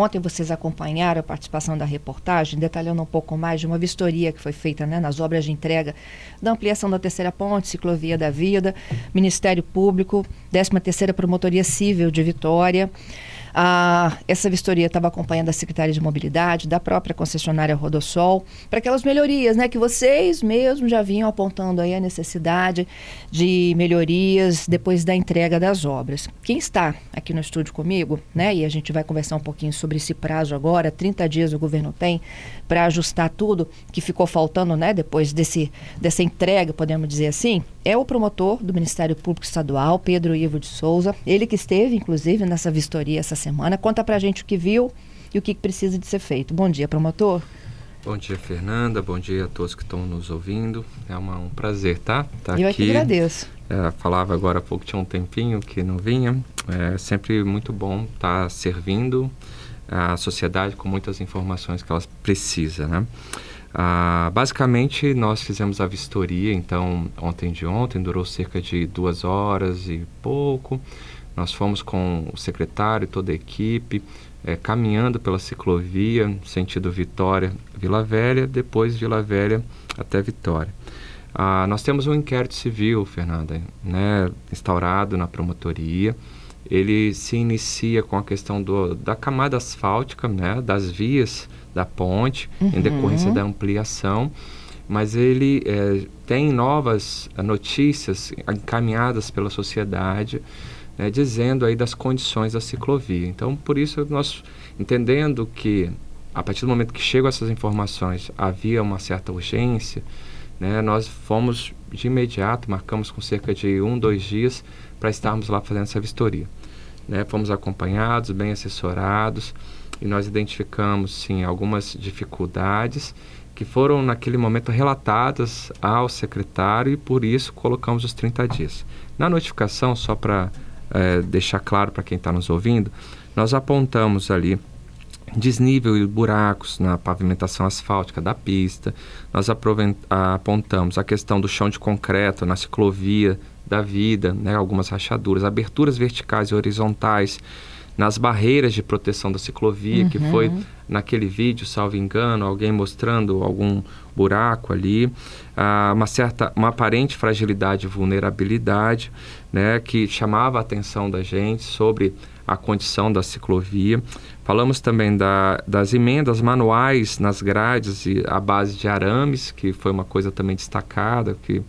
Ontem vocês acompanharam a participação da reportagem, detalhando um pouco mais de uma vistoria que foi feita né, nas obras de entrega da ampliação da terceira ponte, ciclovia da vida, Ministério Público, 13 terceira Promotoria Civil de Vitória. Ah, essa vistoria estava acompanhando a Secretaria de Mobilidade, da própria concessionária Rodosol, para aquelas melhorias, né? Que vocês mesmos já vinham apontando aí a necessidade de melhorias depois da entrega das obras. Quem está aqui no estúdio comigo, né? E a gente vai conversar um pouquinho sobre esse prazo agora, 30 dias o governo tem para ajustar tudo que ficou faltando, né? Depois desse, dessa entrega, podemos dizer assim, é o promotor do Ministério Público Estadual, Pedro Ivo de Souza. Ele que esteve, inclusive, nessa vistoria essa semana. Conta pra gente o que viu e o que precisa de ser feito. Bom dia, promotor. Bom dia, Fernanda. Bom dia a todos que estão nos ouvindo. É uma, um prazer, tá? tá Eu aqui. Eu que agradeço. É, falava agora há pouco, tinha um tempinho que não vinha. É sempre muito bom estar tá servindo a sociedade com muitas informações que elas precisam, né? Ah, basicamente, nós fizemos a vistoria, então, ontem de ontem, durou cerca de duas horas e pouco. Nós fomos com o secretário e toda a equipe, é, caminhando pela ciclovia, sentido Vitória, Vila Velha, depois Vila Velha até Vitória. Ah, nós temos um inquérito civil, Fernanda, né, instaurado na promotoria. Ele se inicia com a questão do, da camada asfáltica, né, das vias da ponte, uhum. em decorrência da ampliação mas ele é, tem novas notícias encaminhadas pela sociedade né, dizendo aí das condições da ciclovia. Então, por isso nós entendendo que a partir do momento que chegam essas informações havia uma certa urgência, né, nós fomos de imediato, marcamos com cerca de um, dois dias para estarmos lá fazendo essa vistoria. Né, fomos acompanhados, bem assessorados e nós identificamos sim algumas dificuldades que foram naquele momento relatadas ao secretário e por isso colocamos os 30 dias. Na notificação, só para é, deixar claro para quem está nos ouvindo, nós apontamos ali desnível e buracos na pavimentação asfáltica da pista, nós apontamos a questão do chão de concreto na ciclovia da vida, né, algumas rachaduras, aberturas verticais e horizontais nas barreiras de proteção da ciclovia, uhum. que foi uhum. naquele vídeo, salvo engano, alguém mostrando algum buraco ali, ah, uma certa, uma aparente fragilidade e vulnerabilidade, né, que chamava a atenção da gente sobre a condição da ciclovia. Falamos também da, das emendas manuais nas grades e a base de arames, que foi uma coisa também destacada, que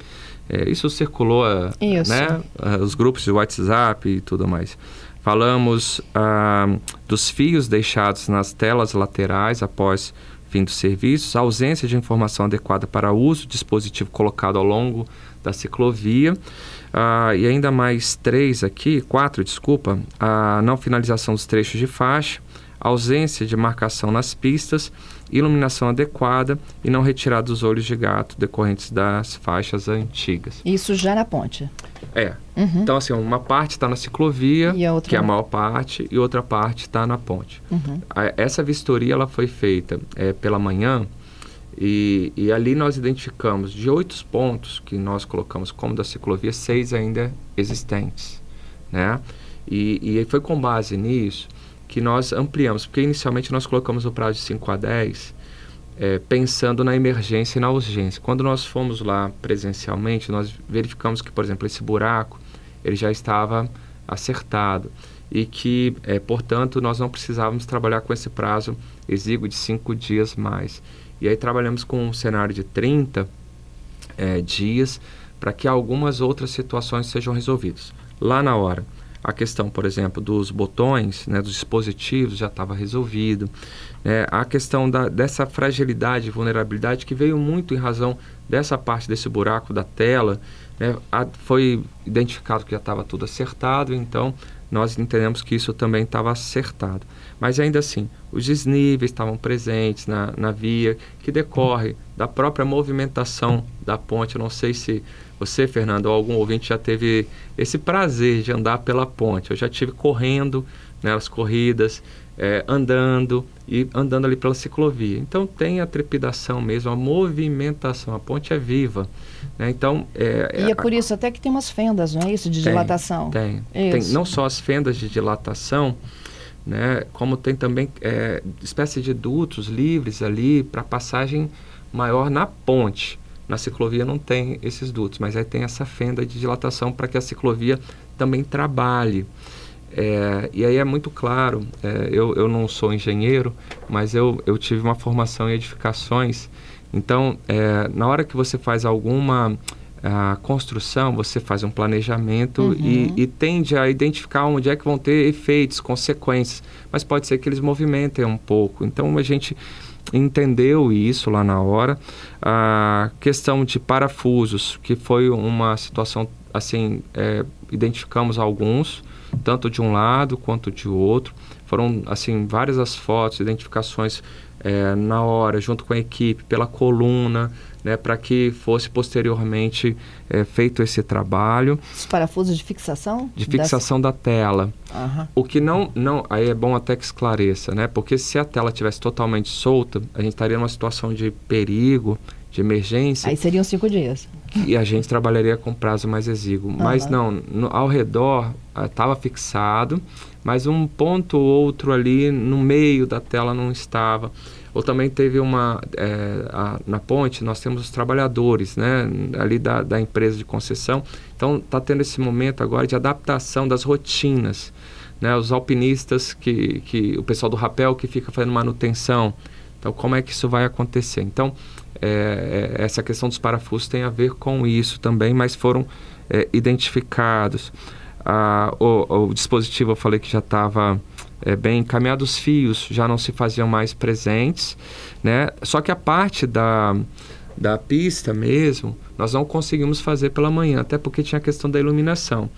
é, isso circulou, isso. né, os grupos de WhatsApp e tudo mais. Falamos ah, dos fios deixados nas telas laterais após fim dos serviços, ausência de informação adequada para uso, dispositivo colocado ao longo da ciclovia. Ah, e ainda mais três aqui, quatro, desculpa, a não finalização dos trechos de faixa, ausência de marcação nas pistas, iluminação adequada e não retirada dos olhos de gato decorrentes das faixas antigas. Isso já na ponte? É. Uhum. Então, assim, uma parte está na ciclovia, que é a maior parte, e outra parte está na ponte. Uhum. A, essa vistoria ela foi feita é, pela manhã e, e, ali nós identificamos de oito pontos que nós colocamos como da ciclovia, seis ainda existentes, né? E, e foi com base nisso que nós ampliamos, porque inicialmente nós colocamos o prazo de 5 a 10, é, pensando na emergência e na urgência. Quando nós fomos lá presencialmente, nós verificamos que, por exemplo, esse buraco ele já estava acertado e que, é, portanto, nós não precisávamos trabalhar com esse prazo exíguo de cinco dias mais. E aí trabalhamos com um cenário de 30 é, dias para que algumas outras situações sejam resolvidas. Lá na hora, a questão, por exemplo, dos botões, né, dos dispositivos já estava resolvido. Né? A questão da, dessa fragilidade e vulnerabilidade que veio muito em razão dessa parte desse buraco da tela, né? a, foi identificado que já estava tudo acertado, então nós entendemos que isso também estava acertado. Mas ainda assim, os desníveis estavam presentes na, na via, que decorre da própria movimentação da ponte. Eu não sei se você, Fernando, ou algum ouvinte já teve esse prazer de andar pela ponte. Eu já tive correndo nas né, corridas, é, andando e andando ali pela ciclovia. Então tem a trepidação mesmo, a movimentação. A ponte é viva. Né? Então, é, e é, é por isso até que tem umas fendas, não é isso, de tem, dilatação? Tem, tem. Não só as fendas de dilatação, né? Como tem também é, espécie de dutos livres ali para passagem maior na ponte. Na ciclovia não tem esses dutos, mas aí tem essa fenda de dilatação para que a ciclovia também trabalhe. É, e aí é muito claro, é, eu, eu não sou engenheiro, mas eu, eu tive uma formação em edificações. Então, é, na hora que você faz alguma a construção, você faz um planejamento uhum. e, e, tende a identificar onde é que vão ter efeitos, consequências, mas pode ser que eles movimentem um pouco. Então a gente entendeu isso lá na hora. A questão de parafusos, que foi uma situação assim, é, identificamos alguns, tanto de um lado quanto de outro. Foram assim várias as fotos, identificações é, na hora, junto com a equipe, pela coluna né, para que fosse posteriormente é, feito esse trabalho. Os parafusos de fixação? De fixação das... da tela. Uhum. O que não, não, aí é bom até que esclareça, né? Porque se a tela tivesse totalmente solta, a gente estaria numa situação de perigo, de emergência. Aí seriam cinco dias. E a gente trabalharia com prazo mais exíguo. Uhum. Mas não, no, ao redor estava ah, fixado, mas um ponto ou outro ali no meio da tela não estava. Ou também teve uma, é, a, na ponte, nós temos os trabalhadores, né, ali da, da empresa de concessão. Então, está tendo esse momento agora de adaptação das rotinas, né, os alpinistas, que, que o pessoal do rapel que fica fazendo manutenção. Então, como é que isso vai acontecer? Então, é, é, essa questão dos parafusos tem a ver com isso também, mas foram é, identificados. Ah, o, o dispositivo, eu falei que já estava é, bem encaminhado, os fios já não se faziam mais presentes, né? Só que a parte da, da pista mesmo, nós não conseguimos fazer pela manhã, até porque tinha a questão da iluminação.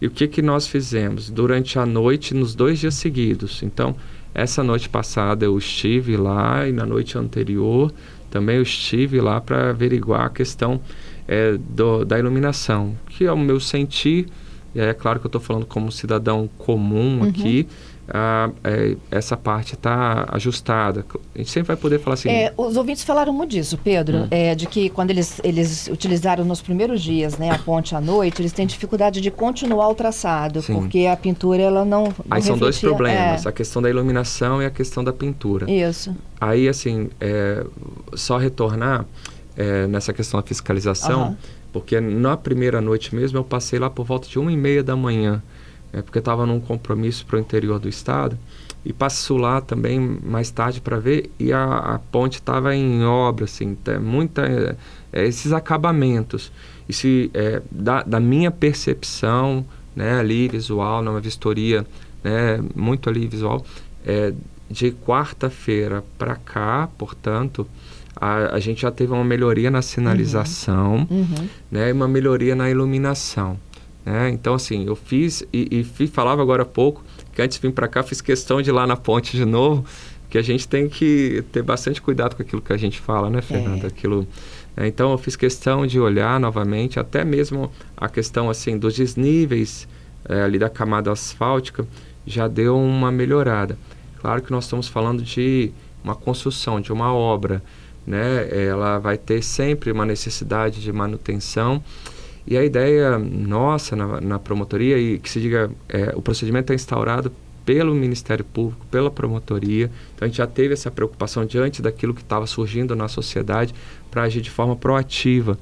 E o que, que nós fizemos? Durante a noite, nos dois dias seguidos. Então, essa noite passada eu estive lá e na noite anterior também eu estive lá para averiguar a questão é, do, da iluminação, que é o meu sentir, e aí é claro que eu estou falando como cidadão comum uhum. aqui, ah, é, essa parte está ajustada. A gente sempre vai poder falar assim. É, os ouvintes falaram muito disso, Pedro, hum. é, de que quando eles, eles utilizaram nos primeiros dias né, a ponte à noite, eles têm dificuldade de continuar o traçado, Sim. porque a pintura ela não. não Aí são dois problemas: é. a questão da iluminação e a questão da pintura. Isso. Aí, assim, é, só retornar é, nessa questão da fiscalização, uhum. porque na primeira noite mesmo eu passei lá por volta de uma e meia da manhã é porque estava num compromisso para o interior do estado e passo lá também mais tarde para ver e a, a ponte estava em obra assim tá, muita é, esses acabamentos e se é, da, da, minha percepção né ali visual numa vistoria né muito ali visual é, de quarta-feira para cá portanto a, a, gente já teve uma melhoria na sinalização uhum. Uhum. né e uma melhoria na iluminação né? Então, assim, eu fiz e, e falava agora há pouco que antes de vir para cá fiz questão de ir lá na ponte de novo, que a gente tem que ter bastante cuidado com aquilo que a gente fala, né, Fernanda? É. Aquilo, né? Então, eu fiz questão de olhar novamente, até mesmo a questão assim dos desníveis é, ali da camada asfáltica já deu uma melhorada. Claro que nós estamos falando de uma construção, de uma obra, né? Ela vai ter sempre uma necessidade de manutenção e a ideia nossa na, na promotoria, e que se diga, é, o procedimento é instaurado pelo Ministério Público, pela promotoria. Então a gente já teve essa preocupação diante daquilo que estava surgindo na sociedade para agir de forma proativa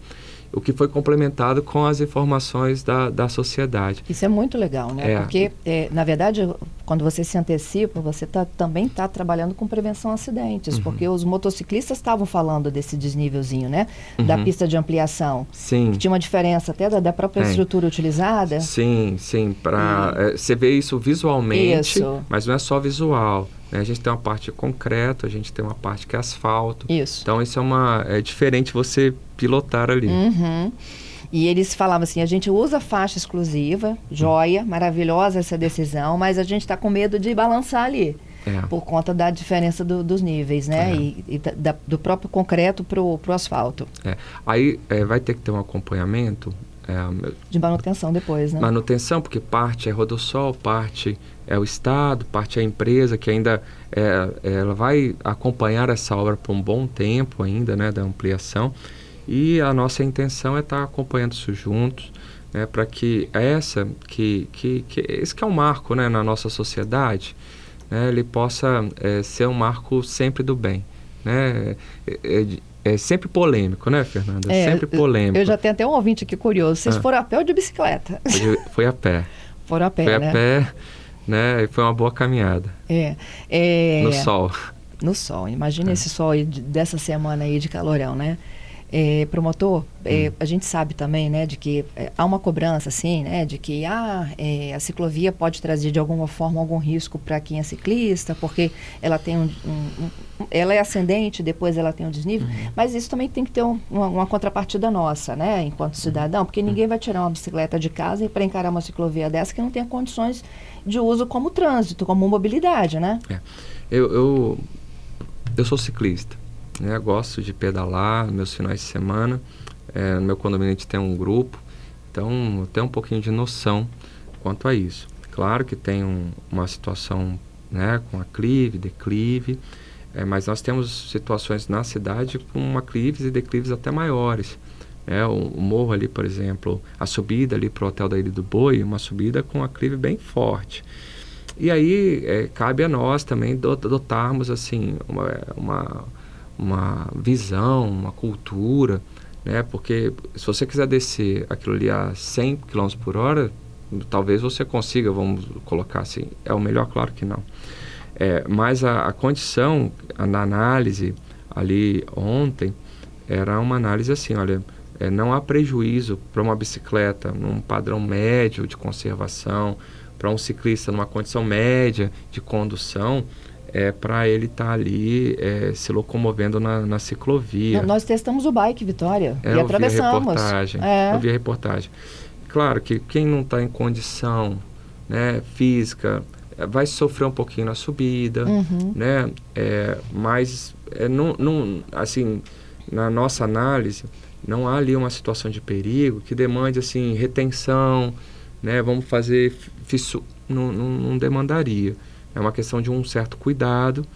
o que foi complementado com as informações da, da sociedade. Isso é muito legal, né? É. Porque, é, na verdade, quando você se antecipa, você tá, também está trabalhando com prevenção a acidentes, uhum. porque os motociclistas estavam falando desse desnívelzinho, né? Uhum. Da pista de ampliação. Sim. Que tinha uma diferença até da, da própria é. estrutura utilizada. Sim, sim. Pra, e... é, você vê isso visualmente, isso. mas não é só visual. Né? A gente tem uma parte concreto, a gente tem uma parte que é asfalto. Isso. Então isso é uma é diferente você pilotar ali. Uhum. E eles falavam assim: a gente usa faixa exclusiva, joia, maravilhosa essa decisão, mas a gente está com medo de balançar ali. É. Por conta da diferença do, dos níveis, né? É. E, e da, do próprio concreto para o asfalto. É. Aí é, vai ter que ter um acompanhamento. É, de manutenção depois, né? Manutenção, porque parte é Rodossol, parte é o Estado, parte é a empresa que ainda é, ela vai acompanhar essa obra por um bom tempo ainda, né, da ampliação. E a nossa intenção é estar acompanhando isso juntos, né, para que essa, que, que, que esse que é um marco, né, na nossa sociedade, né, ele possa é, ser um marco sempre do bem. Né? É, é, sempre polêmico, né, Fernanda? É, sempre polêmico. Eu já tenho até um ouvinte aqui curioso. Vocês ah. foram a pé ou de bicicleta? Foi, foi a pé. Foram a pé, foi né? a pé, né? E foi uma boa caminhada. É. é... No sol. No sol. Imagina é. esse sol aí, dessa semana aí de calorão, né? É, promotor, é, hum. a gente sabe também, né, de que é, há uma cobrança, assim, né, de que ah, é, a ciclovia pode trazer de alguma forma algum risco para quem é ciclista, porque ela tem um, um, ela é ascendente, depois ela tem um desnível, uhum. mas isso também tem que ter uma, uma, contrapartida nossa, né, enquanto cidadão, porque uhum. ninguém vai tirar uma bicicleta de casa e para encarar uma ciclovia dessa que não tenha condições de uso como trânsito, como mobilidade, né? É. Eu, eu, eu sou ciclista. Né? Gosto de pedalar meus finais de semana. É, no meu condomínio a gente tem um grupo, então eu tenho um pouquinho de noção quanto a isso. Claro que tem um, uma situação né, com aclive, declive, é, mas nós temos situações na cidade com aclives e declives até maiores. É, o, o, morro ali, por exemplo, a subida ali para o Hotel da Ilha do Boi, uma subida com aclive bem forte. E aí é, cabe a nós também dotarmos assim uma, uma uma visão, uma cultura, né? Porque se você quiser descer aquilo ali a 100 km por hora, talvez você consiga, vamos colocar assim. É o melhor, claro que não. É, mas a, a condição na análise ali ontem era uma análise assim, olha, é, não há prejuízo para uma bicicleta num padrão médio de conservação, para um ciclista numa condição média de condução, é, para ele estar tá ali é, se locomovendo na, na ciclovia. Nós testamos o bike, Vitória, é, e atravessamos. Eu vi a reportagem. É. Eu vi a reportagem. Claro que quem não está em condição né, física vai sofrer um pouquinho na subida, uhum. né? É, mas é, não, não, assim, na nossa análise, não há ali uma situação de perigo que demande assim retenção, né? Vamos fazer fissura, não, não, não demandaria é uma questão de um certo cuidado.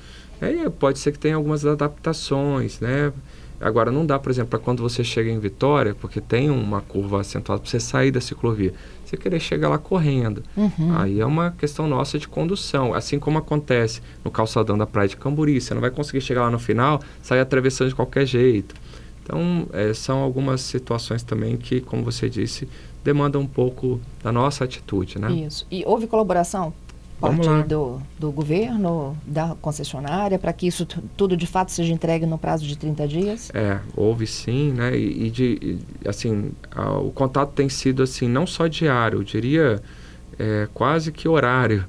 Aí pode ser que tenha algumas adaptações, né? Agora, não dá, por exemplo, para quando você chega em Vitória, porque tem uma curva acentuada, para você sair da ciclovia, você querer chegar lá correndo. Uhum. Aí é uma questão nossa de condução. Assim como acontece no calçadão da Praia de Camburi, você não vai conseguir chegar lá no final, sair atravessando de qualquer jeito. Então, é, são algumas situações também que, como você disse, demandam um pouco da nossa atitude, né? Isso. E houve colaboração parte do, do governo, da concessionária, para que isso tudo de fato seja entregue no prazo de 30 dias? É, houve sim, né? E, e de, e, assim, a, o contato tem sido assim, não só diário, eu diria é, quase que horário,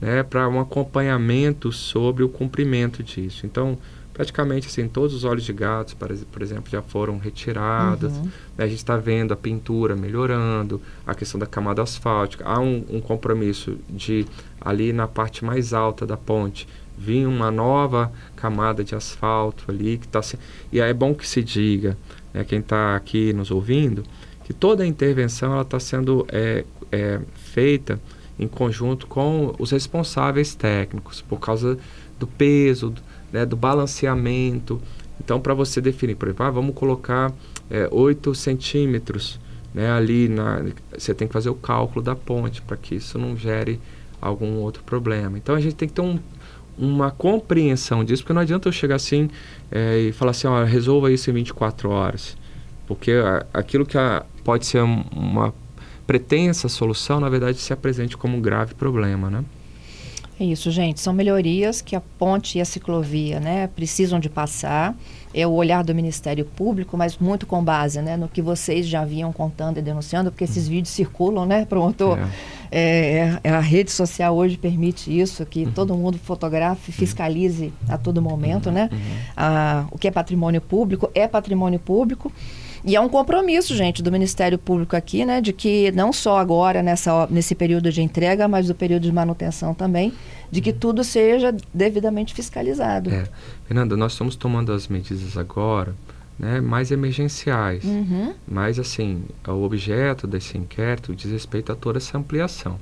né? Para um acompanhamento sobre o cumprimento disso. Então, praticamente assim todos os olhos de gatos por exemplo já foram retirados uhum. né? a gente está vendo a pintura melhorando a questão da camada asfáltica há um, um, compromisso de ali na parte mais alta da ponte vir uma nova camada de asfalto ali que está e aí é bom que se diga né, quem está aqui nos ouvindo que toda a intervenção ela está sendo é, é, feita em conjunto com os responsáveis técnicos por causa do peso do, né, do balanceamento. Então, para você definir, por exemplo, ah, vamos colocar é, 8 centímetros né, ali, na, você tem que fazer o cálculo da ponte para que isso não gere algum outro problema. Então, a gente tem que ter um, uma compreensão disso, porque não adianta eu chegar assim é, e falar assim, ó, resolva isso em 24 horas. Porque a, aquilo que a, pode ser uma pretensa solução, na verdade, se apresente como um grave problema, né? É isso, gente. São melhorias que a ponte e a ciclovia né, precisam de passar. É o olhar do Ministério Público, mas muito com base né, no que vocês já vinham contando e denunciando, porque esses vídeos circulam, né, promotor? É. É, é a rede social hoje permite isso, que uhum. todo mundo fotografe, fiscalize a todo momento, uhum. né? Uhum. Ah, o que é patrimônio público é patrimônio público. E é um compromisso, gente, do Ministério Público aqui, né, de que não só agora nessa, nesse período de entrega, mas do período de manutenção também, de que tudo seja devidamente fiscalizado. É. Fernanda, nós estamos tomando as medidas agora, né, mais emergenciais. Uhum. Mas, assim, o objeto desse inquérito diz respeito a toda essa ampliação.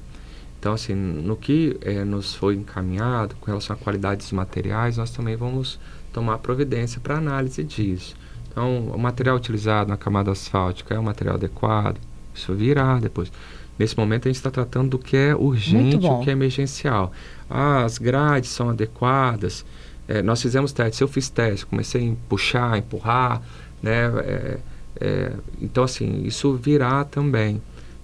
Então, assim, no que é, nos foi encaminhado com relação à qualidade dos materiais, nós também vamos tomar providência para análise disso. Então, o material utilizado na camada asfáltica é um material adequado, isso virá depois. Nesse momento a gente está tratando do que é urgente, o que é emergencial. Ah, as grades são adequadas. É, nós fizemos teste, eu fiz teste, comecei a puxar, empurrar, né? É, é, então assim, isso virá também,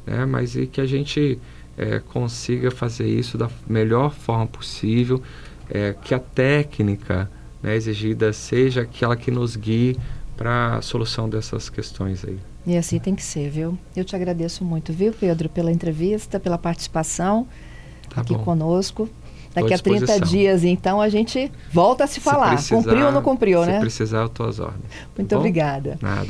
né? Mas e que a gente é, consiga fazer isso da melhor forma possível, é, que a técnica né, exigida seja aquela que nos guie para a solução dessas questões aí. E assim tem que ser, viu? Eu te agradeço muito, viu, Pedro, pela entrevista, pela participação tá aqui bom. conosco. Daqui a 30 dias, então, a gente volta a se falar. Se precisar, cumpriu ou não cumpriu, se né? Se precisar, eu estou às ordens. Muito tá obrigada. Nada.